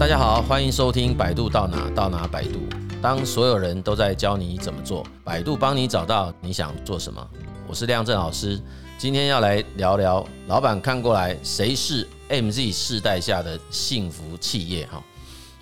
大家好，欢迎收听百度到哪到哪百度。当所有人都在教你怎么做，百度帮你找到你想做什么。我是亮正老师，今天要来聊聊老板看过来，谁是 MZ 世代下的幸福企业？哈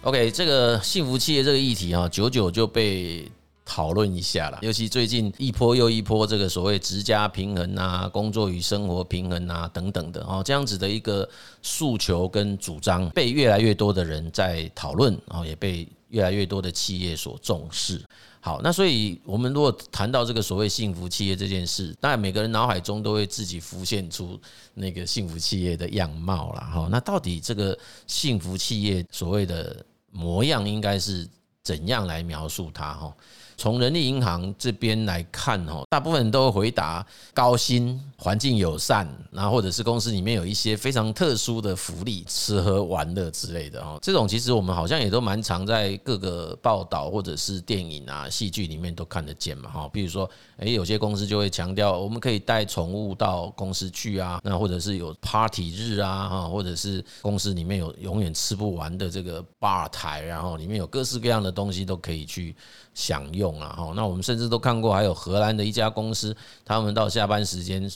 ，OK，这个幸福企业这个议题啊，久久就被。讨论一下啦，尤其最近一波又一波这个所谓职家平衡啊、工作与生活平衡啊等等的哦，这样子的一个诉求跟主张，被越来越多的人在讨论，然后也被越来越多的企业所重视。好，那所以我们如果谈到这个所谓幸福企业这件事，当然每个人脑海中都会自己浮现出那个幸福企业的样貌了哈。那到底这个幸福企业所谓的模样，应该是怎样来描述它哈？从人力银行这边来看，哈，大部分人都回答高薪、环境友善，然后或者是公司里面有一些非常特殊的福利、吃喝玩乐之类的，哈，这种其实我们好像也都蛮常在各个报道或者是电影啊、戏剧里面都看得见嘛，哈，比如说，诶，有些公司就会强调我们可以带宠物到公司去啊，那或者是有 party 日啊，哈，或者是公司里面有永远吃不完的这个吧台，然后里面有各式各样的东西都可以去享用。啊，哈，那我们甚至都看过，还有荷兰的一家公司，他们到下班时间，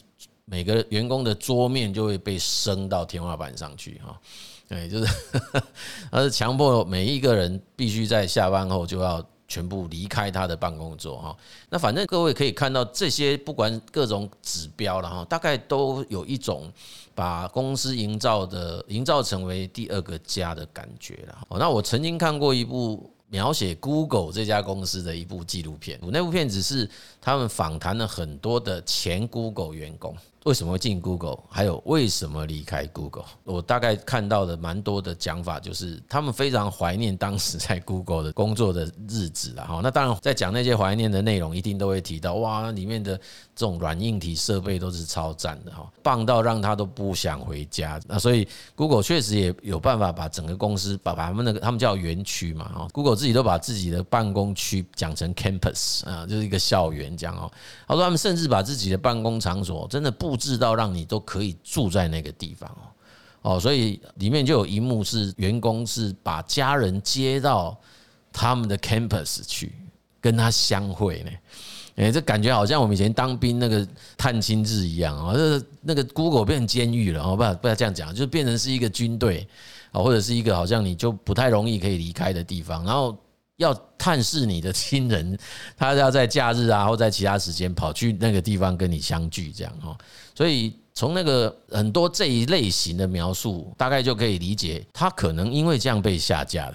每个员工的桌面就会被升到天花板上去，哈，对，就是，他是强迫每一个人必须在下班后就要全部离开他的办公桌，哈。那反正各位可以看到这些，不管各种指标了，哈，大概都有一种把公司营造的营造成为第二个家的感觉了。那我曾经看过一部。描写 Google 这家公司的一部纪录片，那部片子是他们访谈了很多的前 Google 员工。为什么会进 Google？还有为什么离开 Google？我大概看到的蛮多的讲法，就是他们非常怀念当时在 Google 的工作的日子了哈。那当然，在讲那些怀念的内容，一定都会提到哇，里面的这种软硬体设备都是超赞的哈，棒到让他都不想回家。那所以 Google 确实也有办法把整个公司把把他们那个他们叫园区嘛哈，Google 自己都把自己的办公区讲成 campus 啊，就是一个校园讲哦。他说他们甚至把自己的办公场所真的布置到让你都可以住在那个地方哦，哦，所以里面就有一幕是员工是把家人接到他们的 campus 去跟他相会呢，哎，这感觉好像我们以前当兵那个探亲日一样啊，这那个 Google 变成监狱了哦，不不要这样讲，就变成是一个军队啊，或者是一个好像你就不太容易可以离开的地方，然后。要探视你的亲人，他要在假日啊，或在其他时间跑去那个地方跟你相聚，这样哈。所以从那个很多这一类型的描述，大概就可以理解，他可能因为这样被下架了，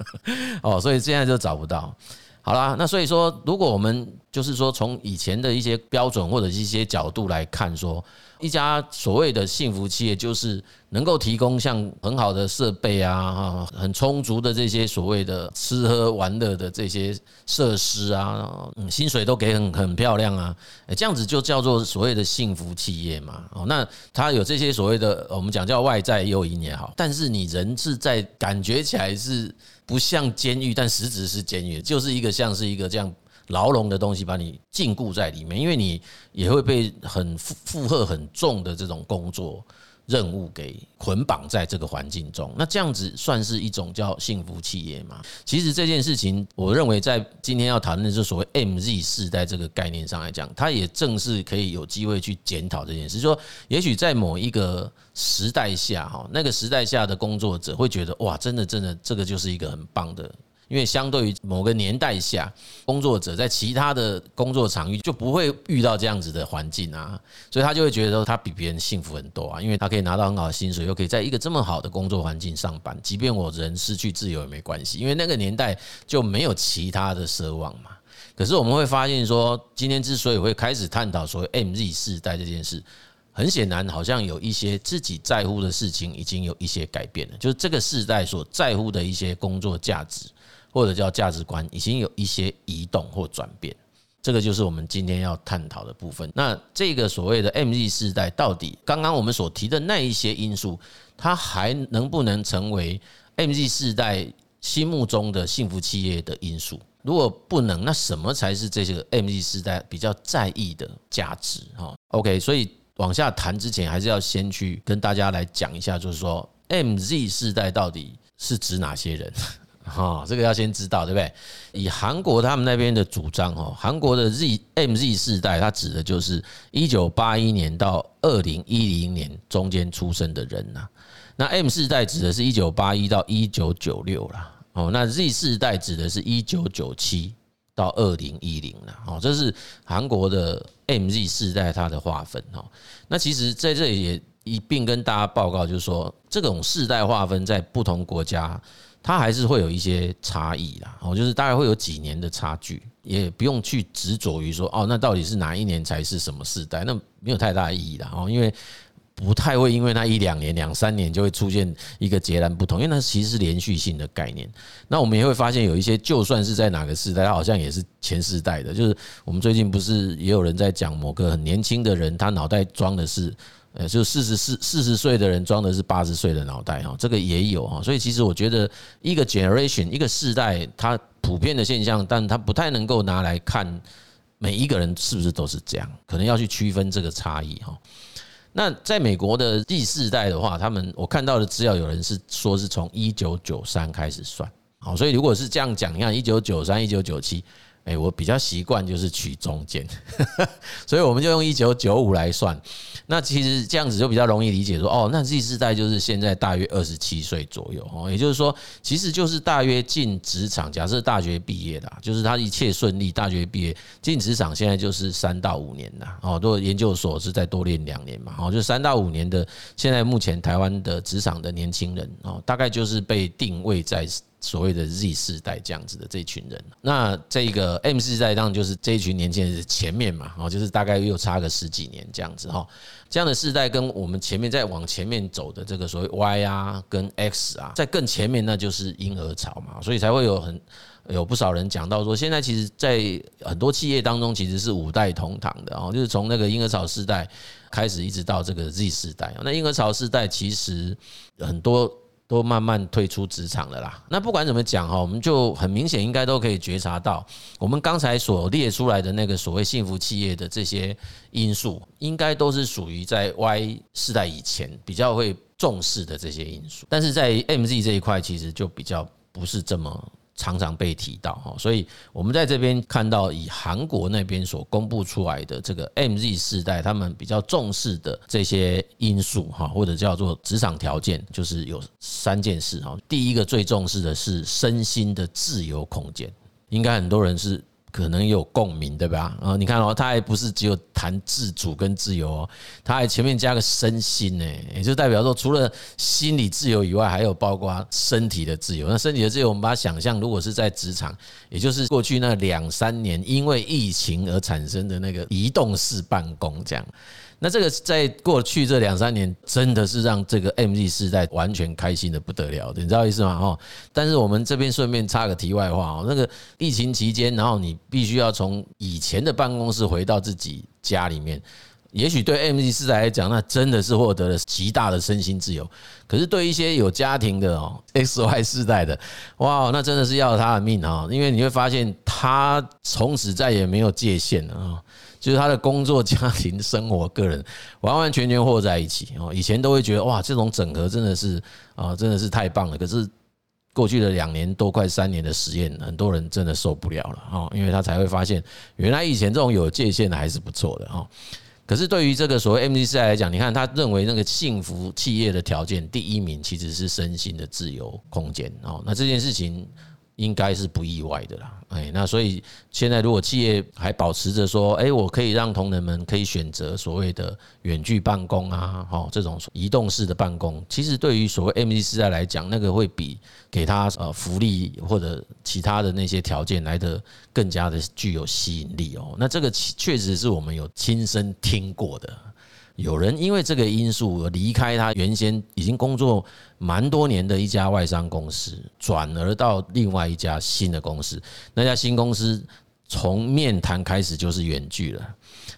哦，所以现在就找不到。好啦，那所以说，如果我们就是说从以前的一些标准或者一些角度来看，说一家所谓的幸福企业，就是能够提供像很好的设备啊，哈很充足的这些所谓的吃喝玩乐的这些设施啊，薪水都给很很漂亮啊，这样子就叫做所谓的幸福企业嘛。哦，那他有这些所谓的我们讲叫外在诱因也好，但是你人是在感觉起来是。不像监狱，但实质是监狱，就是一个像是一个这样牢笼的东西，把你禁锢在里面，因为你也会被很负负荷很重的这种工作任务给捆绑在这个环境中，那这样子算是一种叫幸福企业吗？其实这件事情，我认为在今天要谈论的是所谓 MZ 世代这个概念上来讲，它也正是可以有机会去检讨这件事。说，也许在某一个时代下，哈，那个时代下的工作者会觉得，哇，真的，真的，这个就是一个很棒的。因为相对于某个年代下，工作者在其他的工作场域就不会遇到这样子的环境啊，所以他就会觉得说他比别人幸福很多啊，因为他可以拿到很好的薪水，又可以在一个这么好的工作环境上班，即便我人失去自由也没关系，因为那个年代就没有其他的奢望嘛。可是我们会发现说，今天之所以会开始探讨所谓 MZ 世代这件事，很显然好像有一些自己在乎的事情已经有一些改变了，就是这个世代所在乎的一些工作价值。或者叫价值观已经有一些移动或转变，这个就是我们今天要探讨的部分。那这个所谓的 MZ 世代，到底刚刚我们所提的那一些因素，它还能不能成为 MZ 世代心目中的幸福企业的因素？如果不能，那什么才是这些 MZ 世代比较在意的价值？哈，OK，所以往下谈之前，还是要先去跟大家来讲一下，就是说 MZ 世代到底。是指哪些人？哈，这个要先知道，对不对？以韩国他们那边的主张哦，韩国的 Z MZ 世代，它指的就是一九八一年到二零一零年中间出生的人呐。那 M 世代指的是一九八一到一九九六啦。哦，那 Z 世代指的是一九九七到二零一零了。哦，这是韩国的 MZ 世代它的划分哦。那其实在这里也一并跟大家报告，就是说这种世代划分在不同国家。它还是会有一些差异啦，哦，就是大概会有几年的差距，也不用去执着于说，哦，那到底是哪一年才是什么世代？那没有太大意义啦，哦，因为不太会因为那一两年、两三年就会出现一个截然不同，因为那其实是连续性的概念。那我们也会发现，有一些就算是在哪个世代，它好像也是前世代的。就是我们最近不是也有人在讲某个很年轻的人，他脑袋装的是。呃，就四十四四十岁的人装的是八十岁的脑袋哈，这个也有哈，所以其实我觉得一个 generation 一个世代，它普遍的现象，但它不太能够拿来看每一个人是不是都是这样，可能要去区分这个差异哈。那在美国的第四代的话，他们我看到的资料，有人是说是从一九九三开始算，好，所以如果是这样讲，你看一九九三、一九九七。哎，我比较习惯就是取中间，所以我们就用一九九五来算。那其实这样子就比较容易理解，说哦，那 Z 世代就是现在大约二十七岁左右哦，也就是说，其实就是大约进职场，假设大学毕业的，就是他一切顺利，大学毕业进职场，现在就是三到五年了哦。如果研究所是再多练两年嘛，哦，就三到五年的。现在目前台湾的职场的年轻人哦，大概就是被定位在。所谓的 Z 世代这样子的这群人，那这个 M 世代当然就是这一群年轻人前面嘛，哦，就是大概又差个十几年这样子哈。这样的世代跟我们前面再往前面走的这个所谓 Y 啊跟 X 啊，在更前面那就是婴儿潮嘛，所以才会有很有不少人讲到说，现在其实，在很多企业当中其实是五代同堂的哦，就是从那个婴儿潮世代开始，一直到这个 Z 世代。那婴儿潮世代其实很多。都慢慢退出职场了啦。那不管怎么讲哈，我们就很明显应该都可以觉察到，我们刚才所列出来的那个所谓幸福企业的这些因素，应该都是属于在 Y 世代以前比较会重视的这些因素。但是在 MZ 这一块，其实就比较不是这么。常常被提到哈，所以我们在这边看到以韩国那边所公布出来的这个 MZ 世代，他们比较重视的这些因素哈，或者叫做职场条件，就是有三件事哈。第一个最重视的是身心的自由空间，应该很多人是。可能有共鸣，对吧？啊，你看哦，他还不是只有谈自主跟自由哦，他还前面加个身心呢，也就代表说，除了心理自由以外，还有包括身体的自由。那身体的自由，我们把它想象，如果是在职场，也就是过去那两三年因为疫情而产生的那个移动式办公这样。那这个在过去这两三年，真的是让这个 MZ 世代完全开心的不得了的，你知道意思吗？哦，但是我们这边顺便插个题外话哦，那个疫情期间，然后你必须要从以前的办公室回到自己家里面，也许对 MZ 世代来讲，那真的是获得了极大的身心自由。可是对一些有家庭的哦，XY 世代的，哇，那真的是要了他的命啊！因为你会发现，他从此再也没有界限了啊。就是他的工作、家庭、生活、个人完完全全和在一起哦。以前都会觉得哇，这种整合真的是啊，真的是太棒了。可是过去的两年多、快三年的实验，很多人真的受不了了哦，因为他才会发现，原来以前这种有界限的还是不错的哦。可是对于这个所谓 MZ 世代来讲，你看他认为那个幸福企业的条件第一名其实是身心的自由空间哦。那这件事情。应该是不意外的啦，哎，那所以现在如果企业还保持着说，哎，我可以让同仁们可以选择所谓的远距办公啊，哈，这种移动式的办公，其实对于所谓 MZ 时代来讲，那个会比给他呃福利或者其他的那些条件来得更加的具有吸引力哦。那这个确实是我们有亲身听过的。有人因为这个因素而离开他原先已经工作蛮多年的一家外商公司，转而到另外一家新的公司。那家新公司从面谈开始就是远距了，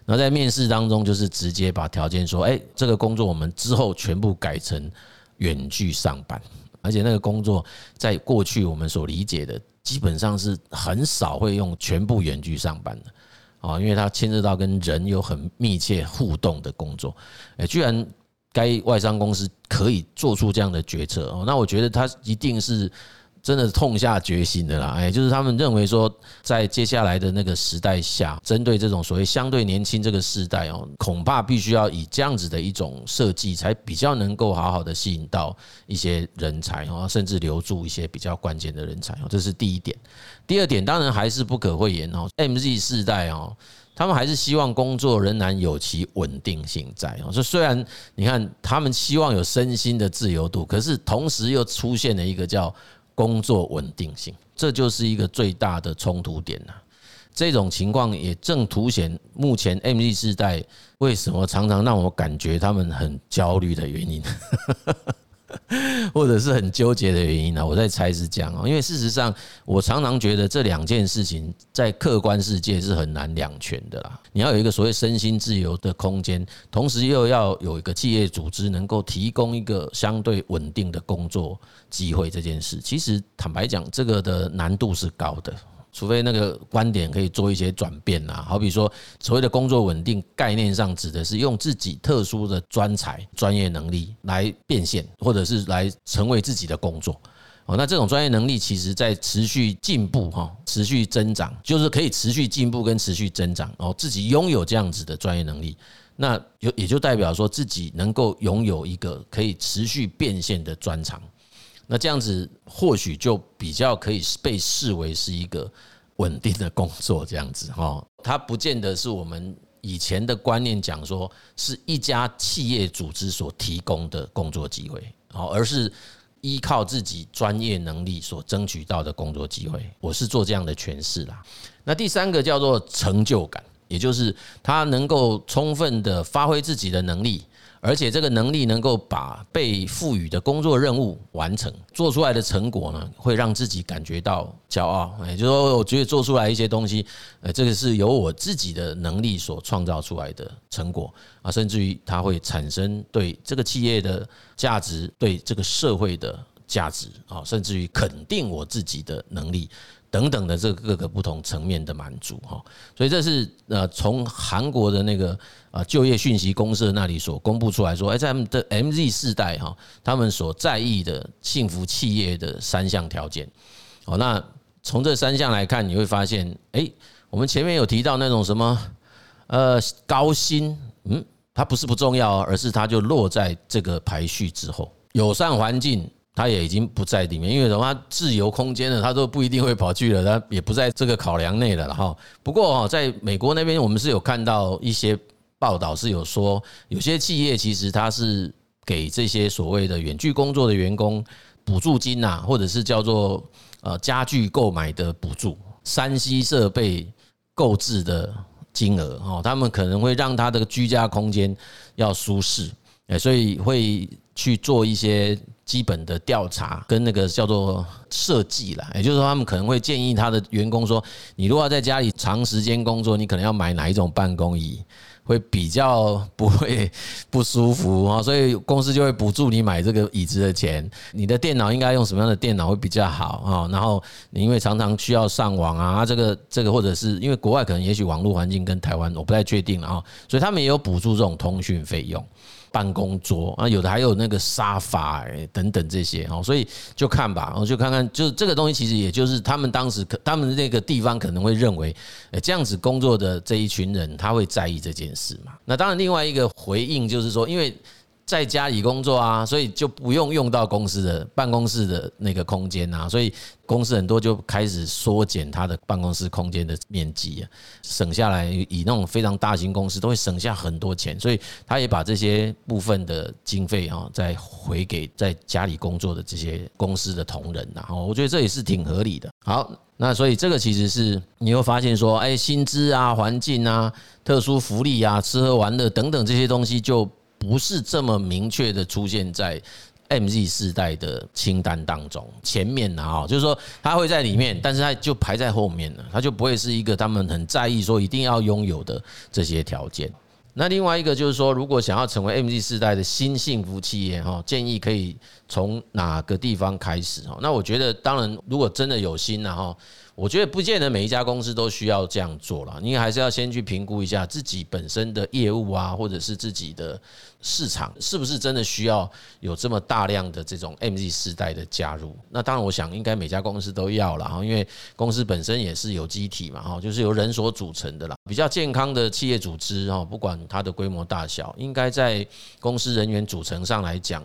然后在面试当中就是直接把条件说：“哎，这个工作我们之后全部改成远距上班。”而且那个工作在过去我们所理解的，基本上是很少会用全部远距上班的。啊，因为它牵涉到跟人有很密切互动的工作，诶，居然该外商公司可以做出这样的决策哦，那我觉得他一定是。真的痛下决心的啦，哎，就是他们认为说，在接下来的那个时代下，针对这种所谓相对年轻这个时代哦，恐怕必须要以这样子的一种设计，才比较能够好好的吸引到一些人才哦，甚至留住一些比较关键的人才哦，这是第一点。第二点，当然还是不可讳言哦，MZ 世代哦，他们还是希望工作仍然有其稳定性在哦。就虽然你看他们希望有身心的自由度，可是同时又出现了一个叫工作稳定性，这就是一个最大的冲突点呐。这种情况也正凸显目前 MZ 世代为什么常常让我感觉他们很焦虑的原因。或者是很纠结的原因呢？我在猜是这样哦，因为事实上，我常常觉得这两件事情在客观世界是很难两全的啦。你要有一个所谓身心自由的空间，同时又要有一个企业组织能够提供一个相对稳定的工作机会，这件事，其实坦白讲，这个的难度是高的。除非那个观点可以做一些转变呐，好比说所谓的工作稳定概念上指的是用自己特殊的专才、专业能力来变现，或者是来成为自己的工作。哦，那这种专业能力其实在持续进步哈，持续增长，就是可以持续进步跟持续增长。哦，自己拥有这样子的专业能力，那有也就代表说自己能够拥有一个可以持续变现的专长。那这样子或许就比较可以被视为是一个稳定的工作，这样子哈，它不见得是我们以前的观念讲说是一家企业组织所提供的工作机会，哦，而是依靠自己专业能力所争取到的工作机会。我是做这样的诠释啦。那第三个叫做成就感，也就是他能够充分的发挥自己的能力。而且这个能力能够把被赋予的工作任务完成，做出来的成果呢，会让自己感觉到骄傲。也就是说，我觉得做出来一些东西，呃，这个是由我自己的能力所创造出来的成果啊，甚至于它会产生对这个企业的价值，对这个社会的价值啊，甚至于肯定我自己的能力。等等的这各个不同层面的满足哈，所以这是呃从韩国的那个呃就业讯息公社那里所公布出来说，哎，在他们的 MZ 世代哈，他们所在意的幸福企业的三项条件。哦，那从这三项来看，你会发现，哎，我们前面有提到那种什么呃高薪，嗯，它不是不重要，而是它就落在这个排序之后，友善环境。他也已经不在里面，因为什么？自由空间了，他都不一定会跑去了，他也不在这个考量内了哈。不过哈，在美国那边，我们是有看到一些报道，是有说有些企业其实它是给这些所谓的远距工作的员工补助金呐，或者是叫做呃家具购买的补助、3C 设备购置的金额哦，他们可能会让他的居家空间要舒适，哎，所以会去做一些。基本的调查跟那个叫做设计啦，也就是说，他们可能会建议他的员工说，你如果要在家里长时间工作，你可能要买哪一种办公椅，会比较不会不舒服啊，所以公司就会补助你买这个椅子的钱。你的电脑应该用什么样的电脑会比较好啊？然后你因为常常需要上网啊，这个这个或者是因为国外可能也许网络环境跟台湾我不太确定了啊，所以他们也有补助这种通讯费用。办公桌啊，有的还有那个沙发哎，等等这些哦，所以就看吧，我就看看，就是这个东西其实也就是他们当时可他们那个地方可能会认为，诶，这样子工作的这一群人他会在意这件事嘛？那当然，另外一个回应就是说，因为。在家里工作啊，所以就不用用到公司的办公室的那个空间啊，所以公司很多就开始缩减它的办公室空间的面积啊，省下来以那种非常大型公司都会省下很多钱，所以他也把这些部分的经费啊再回给在家里工作的这些公司的同仁啊，我觉得这也是挺合理的。好，那所以这个其实是你会发现说，哎，薪资啊、环境啊、特殊福利啊、吃喝玩乐等等这些东西就。不是这么明确的出现在 MZ 世代的清单当中，前面啊，就是说他会在里面，但是他就排在后面了，他就不会是一个他们很在意说一定要拥有的这些条件。那另外一个就是说，如果想要成为 MZ 世代的新幸福企业哈，建议可以从哪个地方开始哈？那我觉得，当然如果真的有心了哈。我觉得不见得每一家公司都需要这样做了，你还是要先去评估一下自己本身的业务啊，或者是自己的市场是不是真的需要有这么大量的这种 MZ 世代的加入？那当然，我想应该每家公司都要了哈，因为公司本身也是有机体嘛哈，就是由人所组成的啦。比较健康的企业组织哈，不管它的规模大小，应该在公司人员组成上来讲，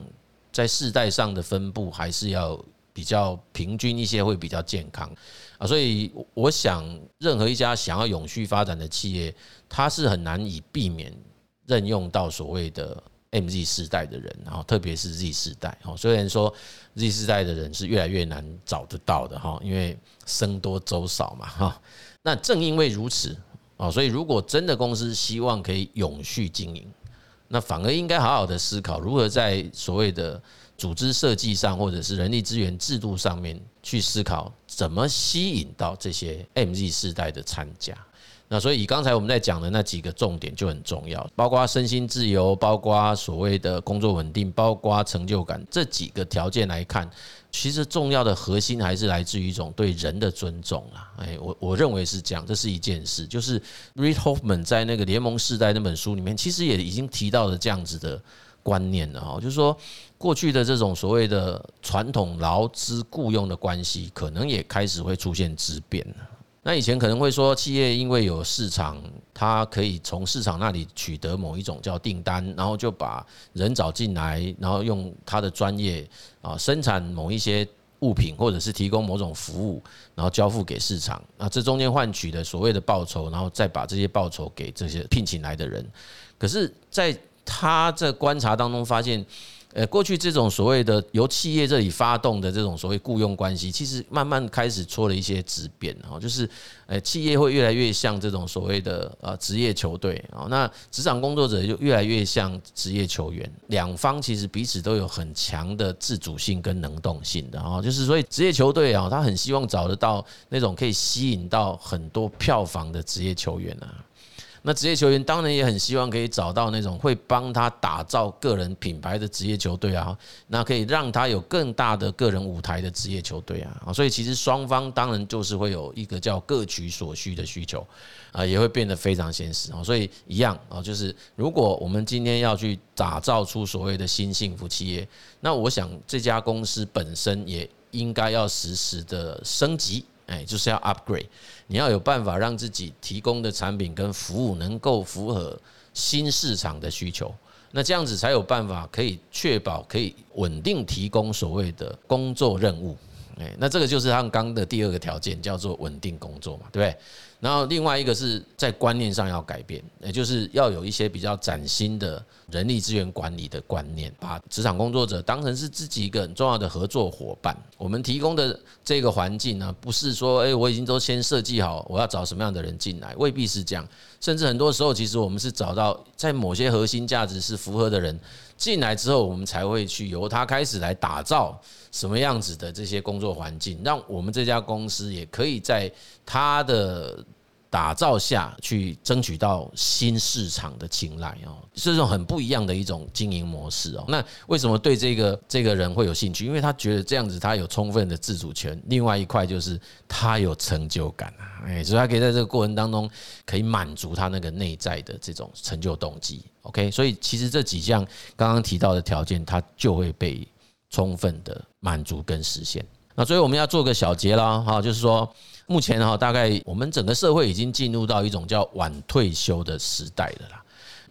在世代上的分布还是要比较平均一些，会比较健康啊。所以我想，任何一家想要永续发展的企业，它是很难以避免。任用到所谓的 MZ 世代的人，然后特别是 Z 世代，哦，虽然说 Z 世代的人是越来越难找得到的，哈，因为僧多粥少嘛，哈。那正因为如此，啊，所以如果真的公司希望可以永续经营，那反而应该好好的思考如何在所谓的组织设计上，或者是人力资源制度上面去思考，怎么吸引到这些 MZ 世代的参加。那所以以刚才我们在讲的那几个重点就很重要，包括身心自由，包括所谓的工作稳定，包括成就感这几个条件来看，其实重要的核心还是来自于一种对人的尊重啊。哎，我我认为是这样，这是一件事。就是 Reid Hoffman 在那个《联盟世代》那本书里面，其实也已经提到了这样子的观念的哈，就是说过去的这种所谓的传统劳资雇佣的关系，可能也开始会出现质变。那以前可能会说，企业因为有市场，它可以从市场那里取得某一种叫订单，然后就把人找进来，然后用他的专业啊生产某一些物品，或者是提供某种服务，然后交付给市场。那这中间换取的所谓的报酬，然后再把这些报酬给这些聘请来的人。可是，在他在观察当中发现。呃，过去这种所谓的由企业这里发动的这种所谓雇佣关系，其实慢慢开始出了一些质变哈，就是呃，企业会越来越像这种所谓的呃职业球队啊，那职场工作者就越来越像职业球员，两方其实彼此都有很强的自主性跟能动性的啊，就是所以职业球队啊，他很希望找得到那种可以吸引到很多票房的职业球员啊。那职业球员当然也很希望可以找到那种会帮他打造个人品牌的职业球队啊，那可以让他有更大的个人舞台的职业球队啊，所以其实双方当然就是会有一个叫各取所需的需求啊，也会变得非常现实啊。所以一样啊，就是如果我们今天要去打造出所谓的新幸福企业，那我想这家公司本身也应该要实时的升级。哎，就是要 upgrade，你要有办法让自己提供的产品跟服务能够符合新市场的需求，那这样子才有办法可以确保可以稳定提供所谓的工作任务。哎，那这个就是他们刚的第二个条件，叫做稳定工作嘛，对不对？然后另外一个是在观念上要改变，也就是要有一些比较崭新的人力资源管理的观念，把职场工作者当成是自己一个很重要的合作伙伴。我们提供的这个环境呢，不是说诶，我已经都先设计好我要找什么样的人进来，未必是这样。甚至很多时候，其实我们是找到在某些核心价值是符合的人进来之后，我们才会去由他开始来打造什么样子的这些工作环境，让我们这家公司也可以在他的。打造下去，争取到新市场的青睐哦，是这种很不一样的一种经营模式哦。那为什么对这个这个人会有兴趣？因为他觉得这样子他有充分的自主权。另外一块就是他有成就感啊，哎，所以他可以在这个过程当中可以满足他那个内在的这种成就动机。OK，所以其实这几项刚刚提到的条件，他就会被充分的满足跟实现。那所以我们要做个小结啦，哈，就是说。目前哈，大概我们整个社会已经进入到一种叫晚退休的时代了啦。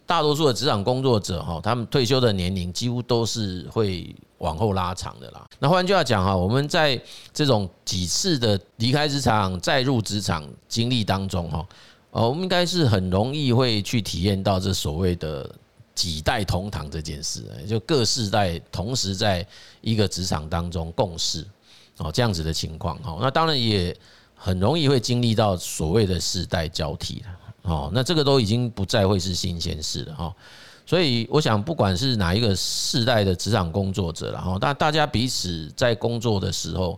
大多数的职场工作者哈，他们退休的年龄几乎都是会往后拉长的啦。那换句话讲哈，我们在这种几次的离开职场再入职场经历当中哈，呃，我们应该是很容易会去体验到这所谓的几代同堂这件事，就各世代同时在一个职场当中共事哦，这样子的情况哈。那当然也。很容易会经历到所谓的世代交替了，哦，那这个都已经不再会是新鲜事了哈。所以我想，不管是哪一个世代的职场工作者了哈，大大家彼此在工作的时候，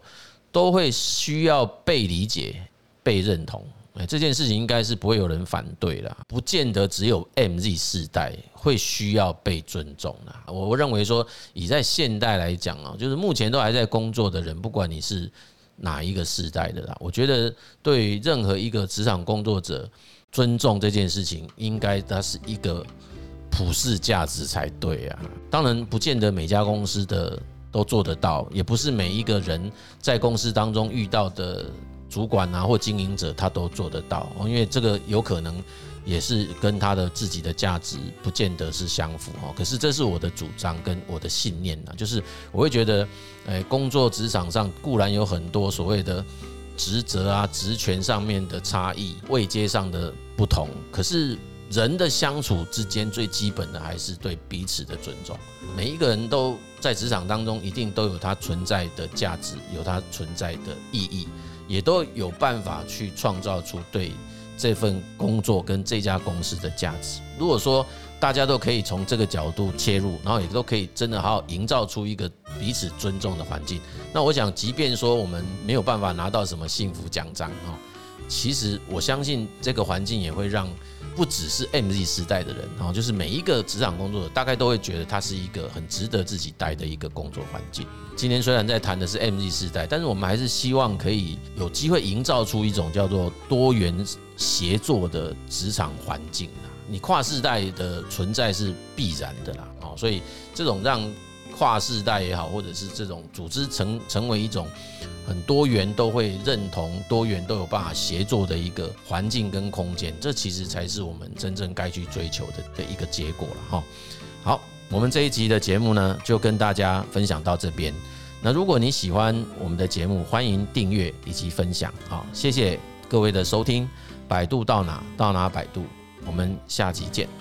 都会需要被理解、被认同。哎，这件事情应该是不会有人反对了，不见得只有 MZ 世代会需要被尊重的。我我认为说，以在现代来讲啊，就是目前都还在工作的人，不管你是。哪一个时代的啦？我觉得对任何一个职场工作者，尊重这件事情，应该它是一个普世价值才对啊。当然，不见得每家公司的都做得到，也不是每一个人在公司当中遇到的主管啊或经营者他都做得到，因为这个有可能。也是跟他的自己的价值不见得是相符哈，可是这是我的主张跟我的信念呐，就是我会觉得，诶，工作职场上固然有很多所谓的职责啊、职权上面的差异、位阶上的不同，可是人的相处之间最基本的还是对彼此的尊重。每一个人都在职场当中一定都有他存在的价值，有他存在的意义，也都有办法去创造出对。这份工作跟这家公司的价值，如果说大家都可以从这个角度切入，然后也都可以真的好好营造出一个彼此尊重的环境，那我想，即便说我们没有办法拿到什么幸福奖章啊，其实我相信这个环境也会让不只是 MZ 时代的人啊，就是每一个职场工作者，大概都会觉得它是一个很值得自己待的一个工作环境。今天虽然在谈的是 MZ 时代，但是我们还是希望可以有机会营造出一种叫做多元协作的职场环境啊。你跨世代的存在是必然的啦，哦，所以这种让跨世代也好，或者是这种组织成成为一种很多元都会认同、多元都有办法协作的一个环境跟空间，这其实才是我们真正该去追求的的一个结果了哈。好。我们这一集的节目呢，就跟大家分享到这边。那如果你喜欢我们的节目，欢迎订阅以及分享。好，谢谢各位的收听。百度到哪到哪百度，我们下集见。